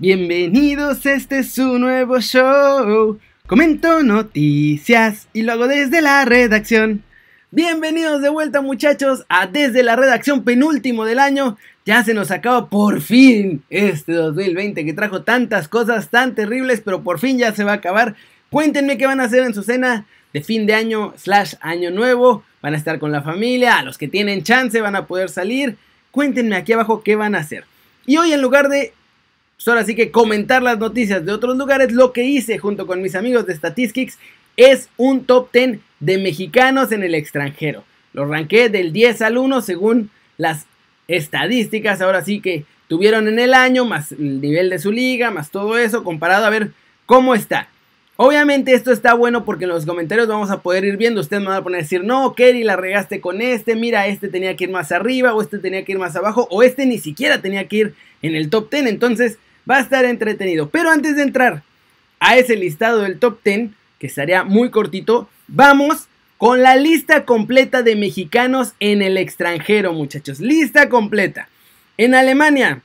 Bienvenidos, este es su nuevo show. Comento noticias y lo hago desde la redacción. Bienvenidos de vuelta muchachos a Desde la Redacción penúltimo del año. Ya se nos acaba por fin este 2020 que trajo tantas cosas tan terribles, pero por fin ya se va a acabar. Cuéntenme qué van a hacer en su cena de fin de año slash año nuevo. Van a estar con la familia, a los que tienen chance van a poder salir. Cuéntenme aquí abajo qué van a hacer. Y hoy en lugar de pues ahora sí que comentar las noticias de otros lugares, lo que hice junto con mis amigos de Statistics es un top 10 de mexicanos en el extranjero. Lo ranqué del 10 al 1 según las estadísticas, ahora sí que tuvieron en el año, más el nivel de su liga, más todo eso, comparado a ver cómo está. Obviamente esto está bueno porque en los comentarios vamos a poder ir viendo. Ustedes me van a poner a decir, no, Kerry, la regaste con este. Mira, este tenía que ir más arriba, o este tenía que ir más abajo, o este ni siquiera tenía que ir en el top 10. Entonces, Va a estar entretenido. Pero antes de entrar a ese listado del top 10, que estaría muy cortito, vamos con la lista completa de mexicanos en el extranjero, muchachos. Lista completa. En Alemania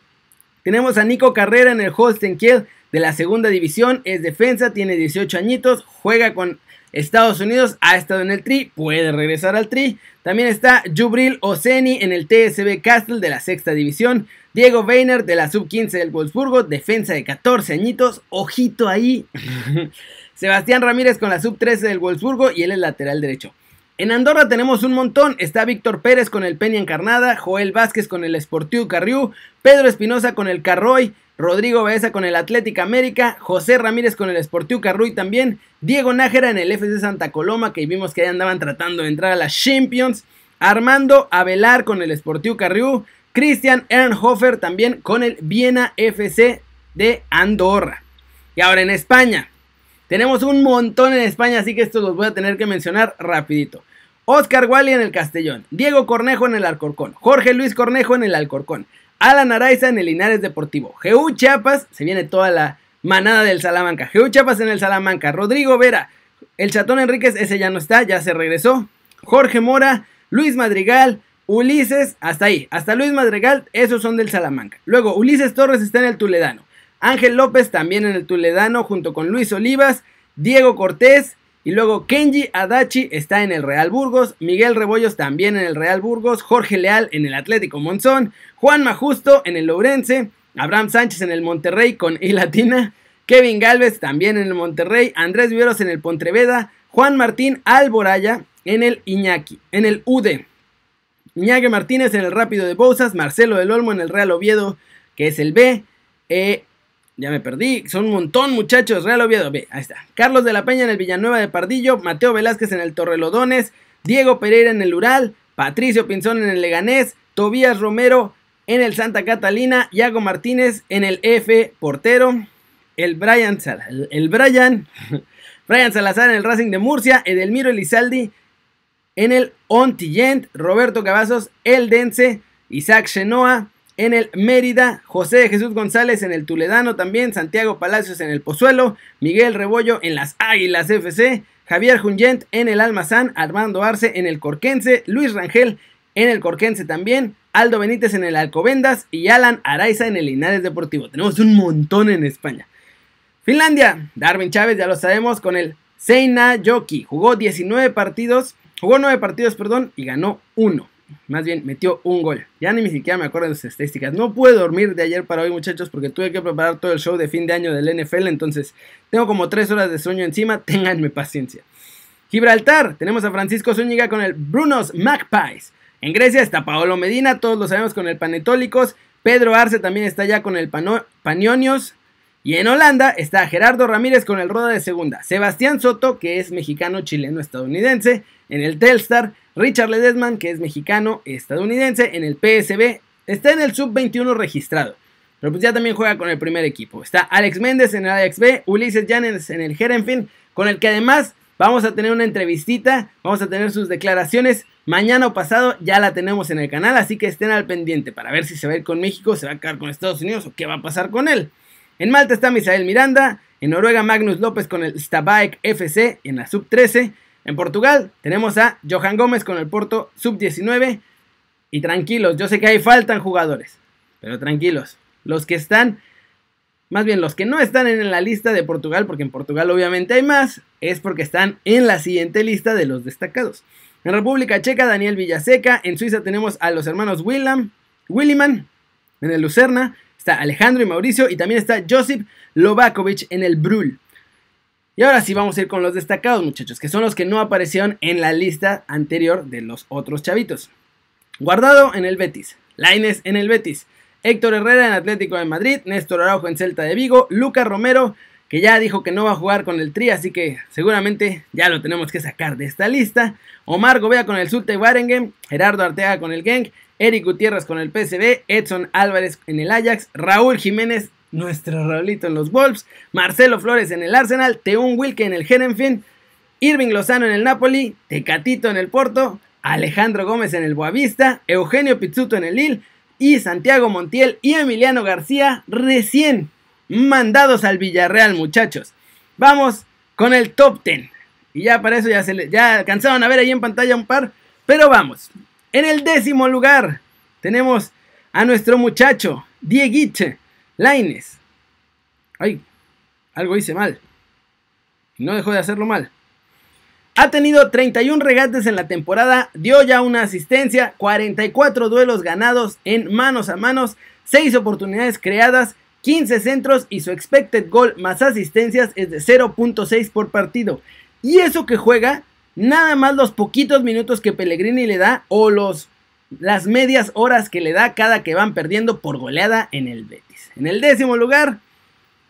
tenemos a Nico Carrera en el Holstein Kiel de la segunda división. Es defensa, tiene 18 añitos, juega con Estados Unidos, ha estado en el Tri, puede regresar al Tri. También está Jubril Oseni en el TSB Castle de la sexta división. Diego Weiner de la sub-15 del Wolfsburgo, defensa de 14 añitos, ojito ahí. Sebastián Ramírez con la sub-13 del Wolfsburgo y él es lateral derecho. En Andorra tenemos un montón. Está Víctor Pérez con el Peña Encarnada, Joel Vázquez con el Sportiu Carriú, Pedro Espinosa con el Carroy, Rodrigo Baeza con el Atlética América, José Ramírez con el Sportiu Carruy también, Diego Nájera en el FC Santa Coloma, que vimos que ahí andaban tratando de entrar a las Champions, Armando Avelar con el Sportiu Carriú, Christian Ernhofer también con el Viena FC de Andorra. Y ahora en España. Tenemos un montón en España, así que estos los voy a tener que mencionar rapidito. Oscar Wally en el Castellón, Diego Cornejo en el Alcorcón, Jorge Luis Cornejo en el Alcorcón, Alan Araiza en el Linares Deportivo, Jeú Chiapas, se viene toda la manada del Salamanca, Jeú Chiapas en el Salamanca, Rodrigo Vera, el Chatón Enríquez, ese ya no está, ya se regresó, Jorge Mora, Luis Madrigal, Ulises, hasta ahí, hasta Luis Madrigal, esos son del Salamanca. Luego, Ulises Torres está en el Tuledano. Ángel López también en el Tuledano junto con Luis Olivas, Diego Cortés y luego Kenji Adachi está en el Real Burgos, Miguel Rebollos también en el Real Burgos, Jorge Leal en el Atlético Monzón, Juan Majusto en el Lourense, Abraham Sánchez en el Monterrey con I Latina, Kevin Galvez también en el Monterrey, Andrés Viveros en el Pontreveda, Juan Martín Alboraya en el Iñaki, en el UD. Iñaki Martínez en el Rápido de Bouzas, Marcelo del Olmo en el Real Oviedo, que es el B. Eh, ya me perdí, son un montón muchachos, Real Oviedo. B, ahí está. Carlos de la Peña en el Villanueva de Pardillo, Mateo Velázquez en el Torrelodones, Diego Pereira en el Ural, Patricio Pinzón en el Leganés, Tobías Romero en el Santa Catalina, Iago Martínez en el F Portero, el Brian, el Brian, Brian Salazar en el Racing de Murcia, Edelmiro Elizaldi en el Ontillent, Roberto Cavazos, el Dense, Isaac Chenoa en el Mérida, José Jesús González en el Tuledano también, Santiago Palacios en el Pozuelo, Miguel Rebollo en las Águilas FC, Javier Junyent en el Almazán, Armando Arce en el Corquense, Luis Rangel en el Corquense también, Aldo Benítez en el Alcobendas y Alan Araiza en el Linares Deportivo. Tenemos un montón en España. Finlandia, Darwin Chávez, ya lo sabemos, con el Seina Joki. Jugó 19 partidos, Jugó nueve partidos, perdón, y ganó uno. Más bien, metió un gol. Ya ni siquiera me acuerdo de sus estadísticas. No pude dormir de ayer para hoy, muchachos, porque tuve que preparar todo el show de fin de año del NFL. Entonces, tengo como tres horas de sueño encima. Ténganme paciencia. Gibraltar, tenemos a Francisco Zúñiga con el Brunos Magpies. En Grecia está Paolo Medina, todos lo sabemos con el Panetólicos. Pedro Arce también está ya con el Panionios. Y en Holanda está Gerardo Ramírez con el Roda de Segunda, Sebastián Soto, que es mexicano, chileno, estadounidense, en el Telstar, Richard Ledesman, que es mexicano, estadounidense, en el PSB, está en el Sub-21 registrado, pero pues ya también juega con el primer equipo. Está Alex Méndez en el Alex B, Ulises Llanes en el Herenfin, con el que además vamos a tener una entrevistita, vamos a tener sus declaraciones. Mañana o pasado ya la tenemos en el canal, así que estén al pendiente para ver si se va a ir con México, se va a quedar con Estados Unidos o qué va a pasar con él. En Malta está Misael Miranda. En Noruega Magnus López con el Stabæk FC en la sub-13. En Portugal tenemos a Johan Gómez con el Porto sub-19. Y tranquilos, yo sé que ahí faltan jugadores. Pero tranquilos, los que están más bien los que no están en la lista de Portugal, porque en Portugal obviamente hay más, es porque están en la siguiente lista de los destacados. En República Checa, Daniel Villaseca. En Suiza tenemos a los hermanos William, Williman. En el Lucerna está Alejandro y Mauricio. Y también está Josip Lovakovic en el Brul. Y ahora sí vamos a ir con los destacados, muchachos, que son los que no aparecieron en la lista anterior de los otros chavitos. Guardado en el Betis, Laines en el Betis, Héctor Herrera en Atlético de Madrid, Néstor Araujo en Celta de Vigo, Lucas Romero, que ya dijo que no va a jugar con el Tri, así que seguramente ya lo tenemos que sacar de esta lista. Omar Gobea con el Zulte Waregem, Gerardo Arteaga con el Genk, Eric Gutiérrez con el PSV, Edson Álvarez en el Ajax, Raúl Jiménez nuestro Raulito en los Wolves, Marcelo Flores en el Arsenal, Teun Wilke en el Herenfin, Irving Lozano en el Napoli, Tecatito en el Porto, Alejandro Gómez en el Boavista, Eugenio Pizzuto en el Lille y Santiago Montiel y Emiliano García recién mandados al Villarreal, muchachos. Vamos con el top 10. Y ya para eso ya, se le, ya alcanzaron a ver ahí en pantalla un par. Pero vamos. En el décimo lugar tenemos a nuestro muchacho, Dieguiche, Laines. Ay, algo hice mal. No dejó de hacerlo mal. Ha tenido 31 regates en la temporada, dio ya una asistencia, 44 duelos ganados en manos a manos, 6 oportunidades creadas, 15 centros y su expected goal más asistencias es de 0.6 por partido. Y eso que juega nada más los poquitos minutos que Pellegrini le da o los las medias horas que le da cada que van perdiendo por goleada en el Betis. En el décimo lugar,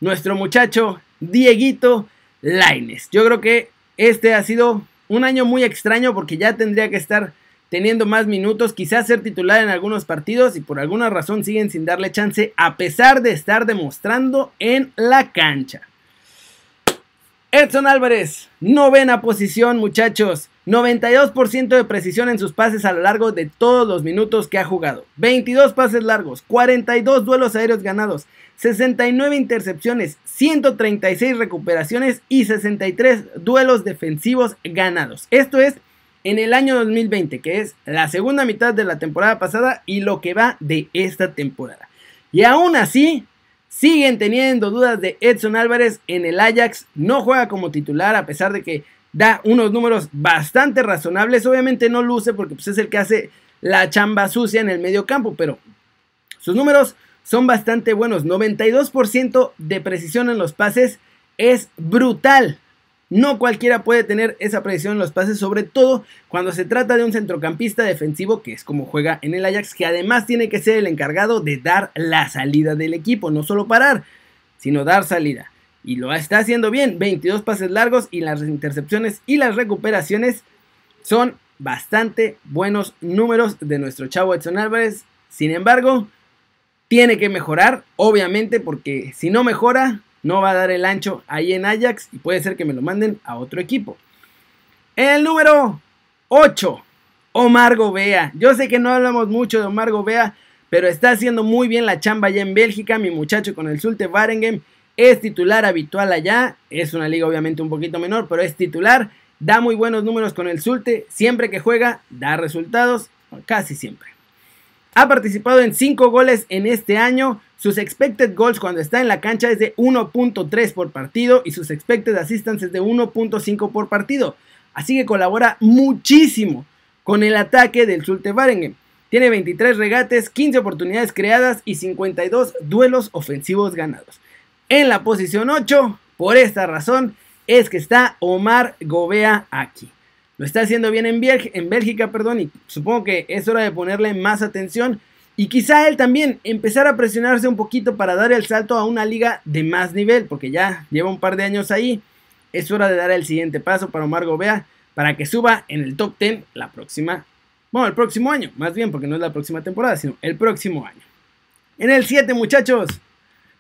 nuestro muchacho Dieguito Laines. Yo creo que este ha sido un año muy extraño porque ya tendría que estar teniendo más minutos, quizás ser titular en algunos partidos y por alguna razón siguen sin darle chance a pesar de estar demostrando en la cancha. Edson Álvarez, novena posición muchachos. 92% de precisión en sus pases a lo largo de todos los minutos que ha jugado. 22 pases largos, 42 duelos aéreos ganados, 69 intercepciones, 136 recuperaciones y 63 duelos defensivos ganados. Esto es en el año 2020, que es la segunda mitad de la temporada pasada y lo que va de esta temporada. Y aún así, siguen teniendo dudas de Edson Álvarez en el Ajax. No juega como titular a pesar de que da unos números bastante razonables. Obviamente no luce porque pues, es el que hace la chamba sucia en el medio campo, pero sus números son bastante buenos. 92% de precisión en los pases es brutal. No cualquiera puede tener esa precisión en los pases, sobre todo cuando se trata de un centrocampista defensivo, que es como juega en el Ajax, que además tiene que ser el encargado de dar la salida del equipo, no solo parar, sino dar salida y lo está haciendo bien. 22 pases largos y las intercepciones y las recuperaciones son bastante buenos números de nuestro chavo Edson Álvarez. Sin embargo, tiene que mejorar, obviamente, porque si no mejora, no va a dar el ancho ahí en Ajax y puede ser que me lo manden a otro equipo. El número 8, Omar Gobea. Yo sé que no hablamos mucho de Omar Gobea, pero está haciendo muy bien la chamba allá en Bélgica, mi muchacho con el Zulte Waregem es titular habitual allá, es una liga obviamente un poquito menor, pero es titular, da muy buenos números con el Zulte, siempre que juega da resultados, casi siempre. Ha participado en 5 goles en este año, sus expected goals cuando está en la cancha es de 1.3 por partido y sus expected assistance es de 1.5 por partido. Así que colabora muchísimo con el ataque del Zulte Waregem. Tiene 23 regates, 15 oportunidades creadas y 52 duelos ofensivos ganados en la posición 8. Por esta razón es que está Omar Gobea aquí. Lo está haciendo bien en, Bélgica, perdón, y supongo que es hora de ponerle más atención. Y quizá él también empezar a presionarse un poquito para dar el salto a una liga de más nivel, porque ya lleva un par de años ahí. Es hora de dar el siguiente paso para Omar Gobea para que suba en el top 10 la próxima, bueno, el próximo año, más bien, porque no es la próxima temporada, sino el próximo año. En el 7, muchachos,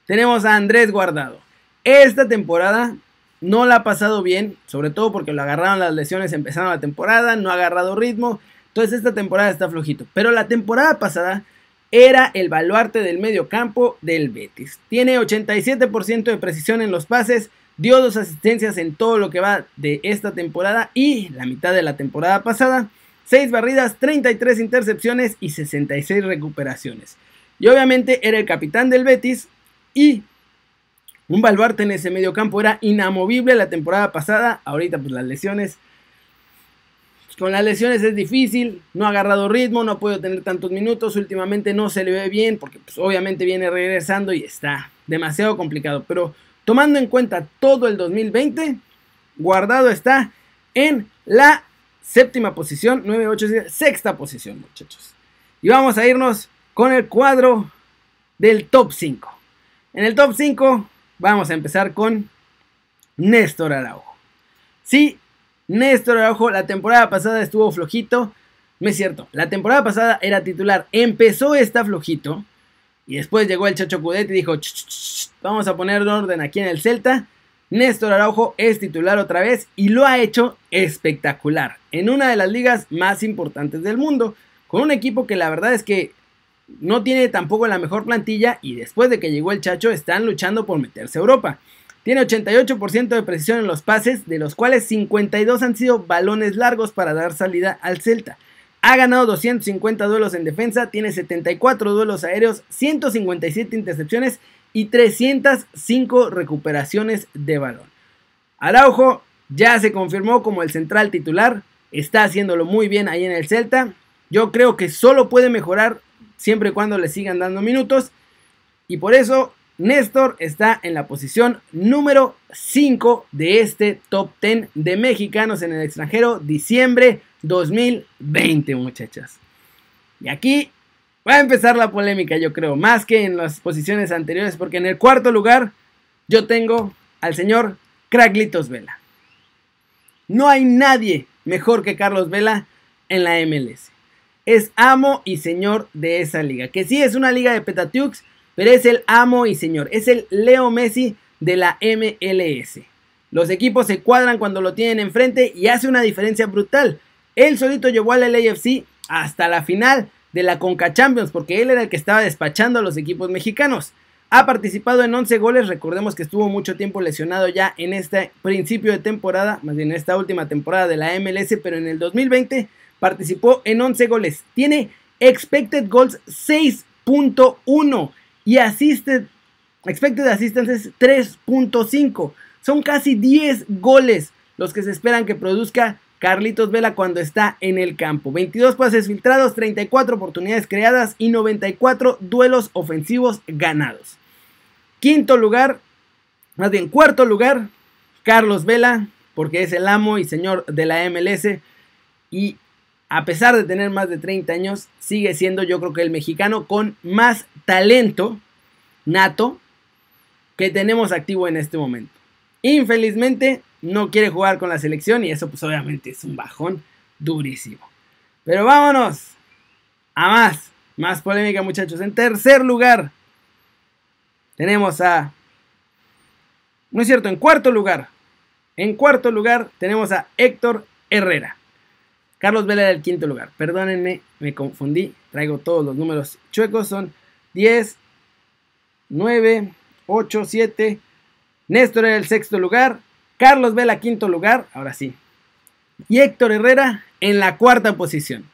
tenemos a Andrés Guardado. Esta temporada no la ha pasado bien, sobre todo porque lo agarraron las lesiones empezando la temporada, no ha agarrado ritmo. Entonces esta temporada está flojito. Pero la temporada pasada era el baluarte del medio campo del Betis. Tiene 87% de precisión en los pases, dio dos asistencias en todo lo que va de esta temporada y la mitad de la temporada pasada. 6 barridas, 33 intercepciones y 66 recuperaciones. Y obviamente era el capitán del Betis, y un baluarte en ese medio campo, era inamovible la temporada pasada, ahorita pues las lesiones con las lesiones es difícil, no ha agarrado ritmo, no ha podido tener tantos minutos, últimamente no se le ve bien porque pues, obviamente viene regresando y está demasiado complicado. Pero tomando en cuenta todo el 2020, Guardado está en la séptima posición, 9, 8, sexta posición muchachos. Y vamos a irnos con el cuadro del top 5. En el top 5 vamos a empezar con Néstor Araujo. Sí, Néstor Araujo la temporada pasada estuvo flojito. No es cierto, la temporada pasada era titular, empezó esta flojito y después llegó el Chacho Cudet y dijo, vamos a poner orden aquí en el Celta. Néstor Araujo es titular otra vez y lo ha hecho espectacular en una de las ligas más importantes del mundo, con un equipo que la verdad es que no tiene tampoco la mejor plantilla y después de que llegó el Chacho están luchando por meterse a Europa. Tiene 88% de precisión en los pases, de los cuales 52 han sido balones largos para dar salida al Celta. Ha ganado 250 duelos en defensa, tiene 74 duelos aéreos, 157 intercepciones y 305 recuperaciones de balón. Araujo ya se confirmó como el central titular, está haciéndolo muy bien ahí en el Celta. Yo creo que solo puede mejorar siempre y cuando le sigan dando minutos. Y por eso Néstor está en la posición número 5 de este top 10 de mexicanos en el extranjero, diciembre 2020, muchachas. Y aquí va a empezar la polémica, yo creo, más que en las posiciones anteriores, porque en el cuarto lugar yo tengo al señor Craglitos Vela. No hay nadie mejor que Carlos Vela en la MLS. Es amo y señor de esa liga, que sí es una liga de Petatiux, pero es el amo y señor, es el Leo Messi de la MLS. Los equipos se cuadran cuando lo tienen enfrente y hace una diferencia brutal. Él solito llevó al LAFC hasta la final de la Conca Champions porque él era el que estaba despachando a los equipos mexicanos. Ha participado en 11 goles, recordemos que estuvo mucho tiempo lesionado ya en este principio de temporada, más bien en esta última temporada de la MLS, pero en el 2020 participó en 11 goles. Tiene expected goals 6.1 y assisted, expected assistance es 3.5. Son casi 10 goles los que se esperan que produzca Carlitos Vela cuando está en el campo. 22 pases filtrados, 34 oportunidades creadas y 94 duelos ofensivos ganados. Quinto lugar, más bien cuarto lugar, Carlos Vela, porque es el amo y señor de la MLS. Y a pesar de tener más de 30 años, sigue siendo yo creo que el mexicano con más talento nato que tenemos activo en este momento. Infelizmente no quiere jugar con la selección y eso pues obviamente es un bajón durísimo. Pero vámonos a más, más polémica muchachos. En tercer lugar tenemos a... No es cierto, en cuarto lugar. En cuarto lugar tenemos a Héctor Herrera. Carlos Vela era el quinto lugar. Perdónenme, me confundí. Traigo todos los números chuecos. Son 10, 9, 8, 7. Néstor era el sexto lugar. Carlos Vela quinto lugar. Ahora sí. Y Héctor Herrera en la cuarta posición.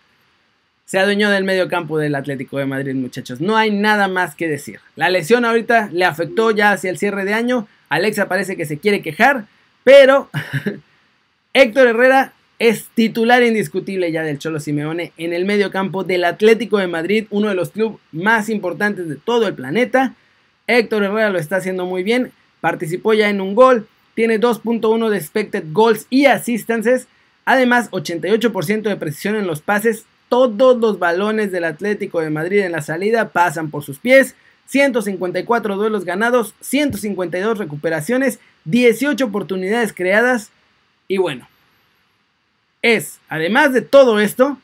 Se adueñó del medio campo del Atlético de Madrid, muchachos. No hay nada más que decir. La lesión ahorita le afectó ya hacia el cierre de año. Alexa parece que se quiere quejar. Pero Héctor Herrera es titular indiscutible ya del Cholo Simeone en el medio campo del Atlético de Madrid, uno de los clubes más importantes de todo el planeta. Héctor Herrera lo está haciendo muy bien, participó ya en un gol, tiene 2.1 de expected goals y assistances, además 88% de precisión en los pases, todos los balones del Atlético de Madrid en la salida pasan por sus pies, 154 duelos ganados, 152 recuperaciones, 18 oportunidades creadas y bueno, es, además de todo esto,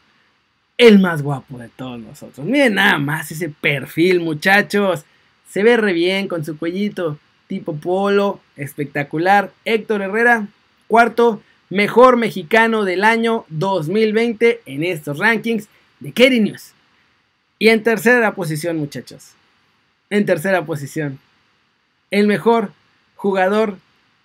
el más guapo de todos nosotros. Miren nada más ese perfil, muchachos. Se ve re bien con su cuellito tipo polo, espectacular. Héctor Herrera, cuarto mejor mexicano del año 2020 en estos rankings de Kerry News. Y en tercera posición, muchachos. En tercera posición. El mejor jugador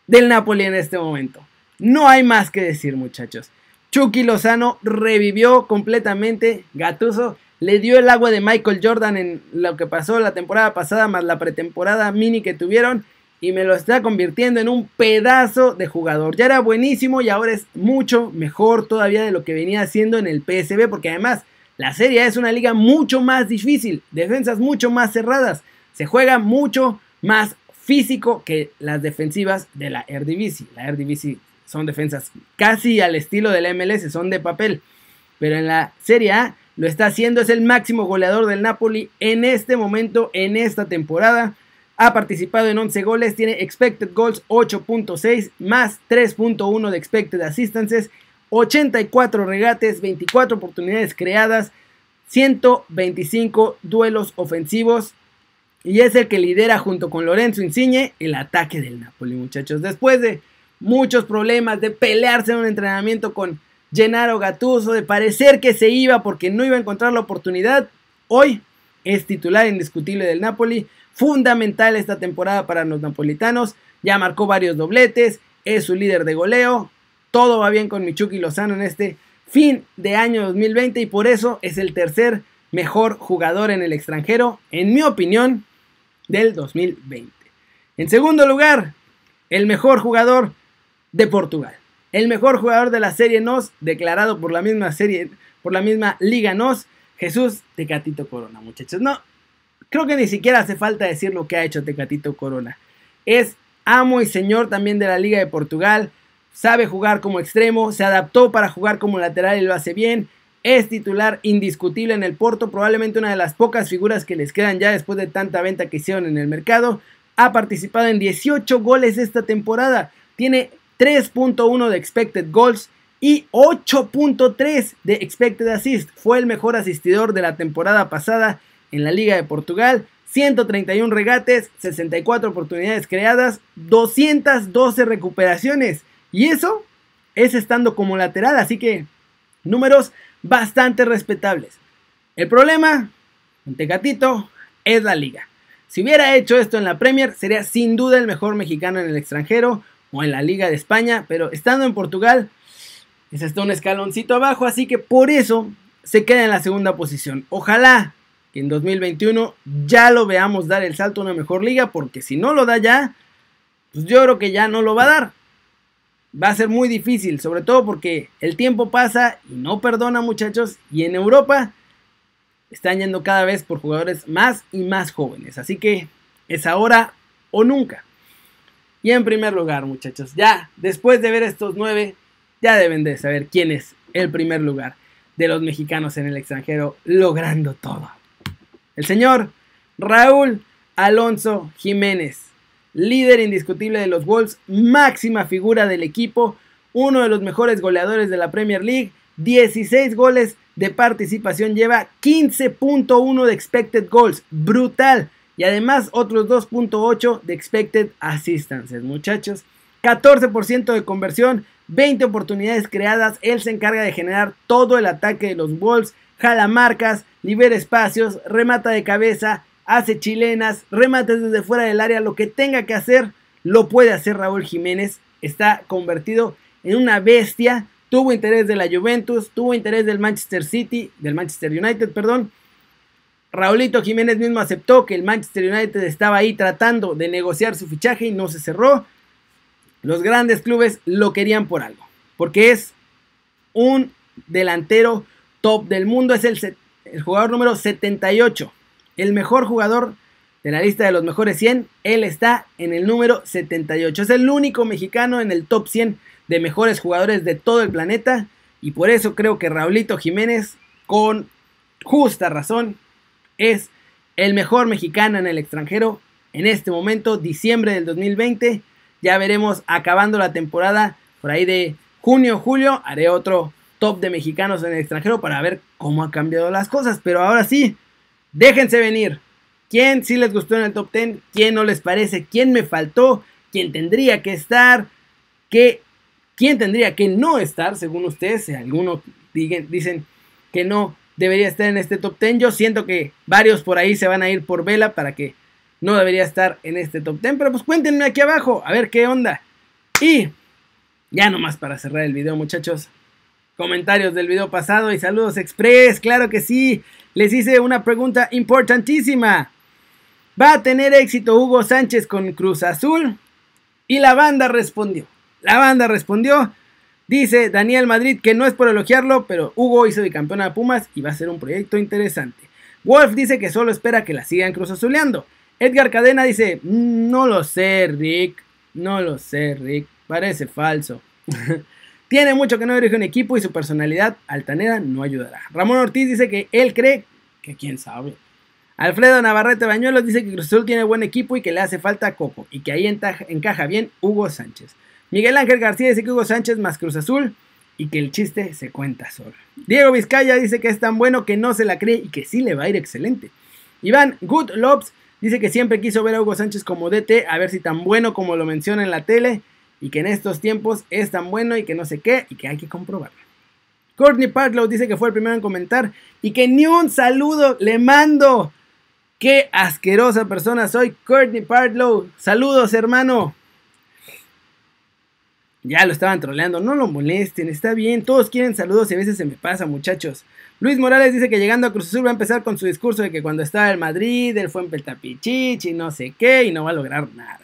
del Napoli en este momento. No hay más que decir, muchachos. Chucky Lozano revivió completamente. Gatuso le dio el agua de Michael Jordan en lo que pasó la temporada pasada, más la pretemporada mini que tuvieron. y me lo está convirtiendo en un pedazo de jugador. Ya era buenísimo y ahora es mucho mejor todavía de lo que venía haciendo en el PSB, porque además la Serie es una liga mucho más difícil, defensas mucho más cerradas, se juega mucho más físico que las defensivas de la Eredivisie. La Eredivisie son defensas casi al estilo de la MLS, son de papel, pero en la Serie A lo está haciendo, es el máximo goleador del Napoli en este momento, en esta temporada. Ha participado en 11 goles, tiene expected goals 8.6 más 3.1 de expected assistances, 84 regates, 24 oportunidades creadas, 125 duelos ofensivos y es el que lidera junto con Lorenzo Insigne el ataque del Napoli, muchachos. Después de muchos problemas de pelearse en un entrenamiento con Gennaro Gattuso, de parecer que se iba porque no iba a encontrar la oportunidad, hoy es titular indiscutible del Napoli, fundamental esta temporada para los napolitanos, ya marcó varios dobletes, es su líder de goleo, todo va bien con Michuki Lozano en este fin de año 2020 y por eso es el tercer mejor jugador en el extranjero, en mi opinión, del 2020. En segundo lugar, el mejor jugador de Portugal. El mejor jugador de la Serie NOS, declarado por la misma serie, por la misma Liga NOS, Jesús Tecatito Corona, muchachos. No, creo que ni siquiera hace falta decir lo que ha hecho Tecatito Corona. Es amo y señor también de la Liga de Portugal. Sabe jugar como extremo, se adaptó para jugar como lateral y lo hace bien. Es titular indiscutible en el Porto, probablemente una de las pocas figuras que les quedan ya después de tanta venta que hicieron en el mercado. Ha participado en 18 goles esta temporada. Tiene 3.1 de expected goals y 8.3 de expected assist. Fue el mejor asistidor de la temporada pasada en la Liga de Portugal. 131 regates, 64 oportunidades creadas, 212 recuperaciones. Y eso es estando como lateral, así que números bastante respetables. El problema, Tecatito, es la liga. Si hubiera hecho esto en la Premier, sería sin duda el mejor mexicano en el extranjero o en la Liga de España, pero estando en Portugal, es hasta un escaloncito abajo, así que por eso se queda en la segunda posición. Ojalá que en 2021 ya lo veamos dar el salto a una mejor liga, porque si no lo da ya, pues yo creo que ya no lo va a dar va a ser muy difícil, sobre todo porque el tiempo pasa y no perdona muchachos y en Europa están yendo cada vez por jugadores más y más jóvenes, así que es ahora o nunca. Y en primer lugar muchachos, ya después de ver estos nueve, ya deben de saber quién es el primer lugar de los mexicanos en el extranjero logrando todo. El señor Raúl Alonso Jiménez líder indiscutible de los Wolves, máxima figura del equipo, uno de los mejores goleadores de la Premier League, 16 goles de participación, lleva 15.1 de expected goals, brutal. Y además otros 2.8 de expected assistances, muchachos. 14% de conversión, 20 oportunidades creadas. Él se encarga de generar todo el ataque de los Wolves, jala marcas, libera espacios, remata de cabeza, hace chilenas, remates desde fuera del área, lo que tenga que hacer, lo puede hacer Raúl Jiménez. Está convertido en una bestia. Tuvo interés de la Juventus, tuvo interés del Manchester City, del Manchester United, perdón. Raulito Jiménez mismo aceptó que el Manchester United estaba ahí tratando de negociar su fichaje y no se cerró. Los grandes clubes lo querían por algo, porque es un delantero top del mundo, es el, jugador número 78 el mejor jugador de la lista de los mejores 100, él está en el número 78. Es el único mexicano en el top 100 de mejores jugadores de todo el planeta. Y por eso creo que Raulito Jiménez, con justa razón, es el mejor mexicano en el extranjero en este momento, diciembre del 2020. Ya veremos acabando la temporada por ahí de junio, julio. Haré otro top de mexicanos en el extranjero para ver cómo han cambiado las cosas. Pero ahora sí, Déjense venir. ¿Quién sí les gustó en el top 10? ¿Quién no les parece? ¿Quién me faltó? ¿Quién tendría que estar? ¿Qué, ¿Quién tendría que no estar, según ustedes? Si algunos dicen que no debería estar en este top 10. Yo siento que varios por ahí se van a ir por vela para que no debería estar en este top 10. Pero pues cuéntenme aquí abajo, a ver qué onda. Y ya nomás para cerrar el video, muchachos comentarios del video pasado y saludos express, claro que sí. Les hice una pregunta importantísima. ¿Va a tener éxito Hugo Sánchez con Cruz Azul? Y la banda respondió. La banda respondió. Dice Daniel Madrid que no es por elogiarlo, pero Hugo hizo bicampeón a Pumas y va a ser un proyecto interesante. Wolf dice que solo espera que la sigan Cruz Azuleando. Edgar Cadena dice, mm, no lo sé, Rick. No lo sé, Rick. Parece falso. Tiene mucho que no dirige un equipo y su personalidad altanera no ayudará. Ramón Ortiz dice que él cree que quién sabe. Alfredo Navarrete Bañuelos dice que Cruz Azul tiene buen equipo y que le hace falta Coco y que ahí encaja bien Hugo Sánchez. Miguel Ángel García dice que Hugo Sánchez más Cruz Azul y que el chiste se cuenta solo. Diego Vizcaya dice que es tan bueno que no se la cree y que sí le va a ir excelente. Iván Good dice que siempre quiso ver a Hugo Sánchez como DT, a ver si tan bueno como lo menciona en la tele y que en estos tiempos es tan bueno y que no sé qué y que hay que comprobarlo. Courtney Partlow dice que fue el primero en comentar y que ni un saludo le mando. Qué asquerosa persona soy, Courtney Partlow. Saludos, hermano. Ya lo estaban troleando, no lo molesten, está bien, todos quieren saludos y a veces se me pasa, muchachos. Luis Morales dice que llegando a Cruz Azul va a empezar con su discurso de que cuando estaba en Madrid, él fue en Peltapichich y no sé qué, y no va a lograr nada.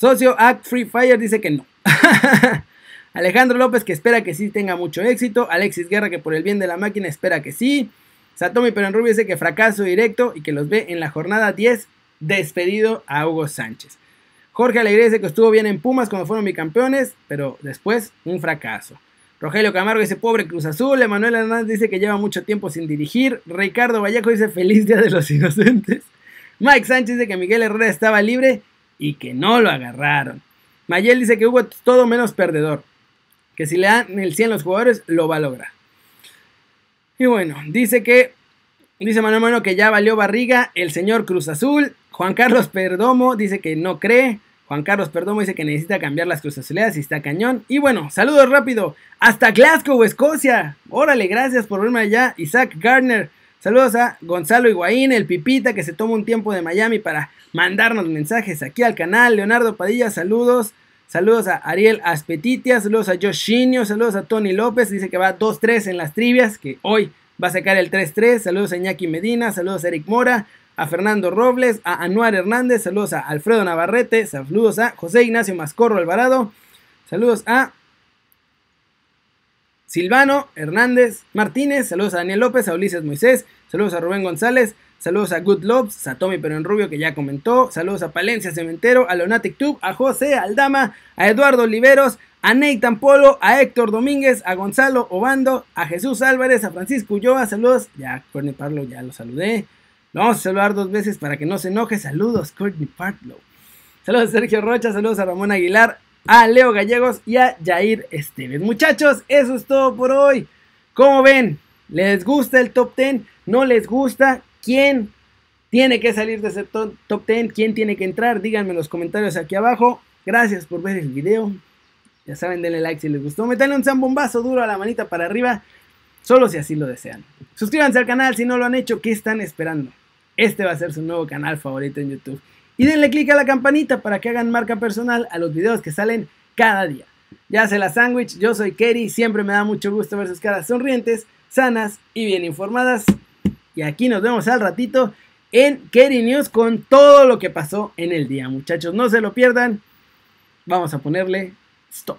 Socio Act Free Fire dice que no. Alejandro López que espera que sí tenga mucho éxito. Alexis Guerra que por el bien de la máquina espera que sí. Satomi Rubio dice que fracaso directo y que los ve en la jornada 10 despedido a Hugo Sánchez. Jorge Alegría dice que estuvo bien en Pumas cuando fueron bicampeones, pero después un fracaso. Rogelio Camargo dice pobre Cruz Azul. Emanuel Hernández dice que lleva mucho tiempo sin dirigir. Ricardo Vallejo dice feliz día de los inocentes. Mike Sánchez dice que Miguel Herrera estaba libre y que no lo agarraron. Mayel dice que Hugo es todo menos perdedor. Que si le dan el 100 a los jugadores, lo va a lograr. Y bueno, dice que. Dice Manuel Bueno que ya valió barriga el señor Cruz Azul. Juan Carlos Perdomo dice que no cree. Juan Carlos Perdomo dice que necesita cambiar las Azuleas y está cañón. Y bueno, saludos rápido. Hasta Glasgow, Escocia. Órale, gracias por verme allá. Isaac Gardner. Saludos a Gonzalo Higuaín, el Pipita, que se toma un tiempo de Miami para mandarnos mensajes aquí al canal. Leonardo Padilla, saludos. Saludos a Ariel Aspetitia, saludos a Joshinio, saludos a Tony López, dice que va 2-3 en las trivias, que hoy va a sacar el 3-3. Saludos a Iñaki Medina, saludos a Eric Mora, a Fernando Robles, a Anuar Hernández, saludos a Alfredo Navarrete, saludos a José Ignacio Mascorro Alvarado, saludos a Silvano Hernández Martínez, saludos a Daniel López, a Ulises Moisés, saludos a Rubén González, Saludos a Good Lobs, a Tommy Pero en Rubio que ya comentó. Saludos a Palencia Cementero, a Leonatic Tube, a José Aldama, a Eduardo Oliveros, a Nathan Polo, a Héctor Domínguez, a Gonzalo Obando, a Jesús Álvarez, a Francisco Ulloa. Saludos. Ya, Courtney Parlow ya lo saludé. Lo vamos a saludar dos veces para que no se enoje. Saludos, Courtney Parlow. Saludos a Sergio Rocha, saludos a Ramón Aguilar, a Leo Gallegos y a Jair Esteves. Muchachos, eso es todo por hoy. ¿Cómo ven? ¿Les gusta el top 10? ¿No les gusta? ¿Quién tiene que salir de ese top, 10? ¿Quién tiene que entrar? Díganme en los comentarios aquí abajo. Gracias por ver el video. Ya saben, denle like si les gustó. Metanle un zambombazo duro a la manita para arriba. Solo si así lo desean. Suscríbanse al canal si no lo han hecho. ¿Qué están esperando? Este va a ser su nuevo canal favorito en YouTube. Y denle click a la campanita para que hagan marca personal a los videos que salen cada día. Ya se la sándwich, yo soy Kerry. Siempre me da mucho gusto ver sus caras sonrientes, sanas y bien informadas. Y aquí nos vemos al ratito en Kerry News con todo lo que pasó en el día, muchachos. No se lo pierdan. Vamos a ponerle stop.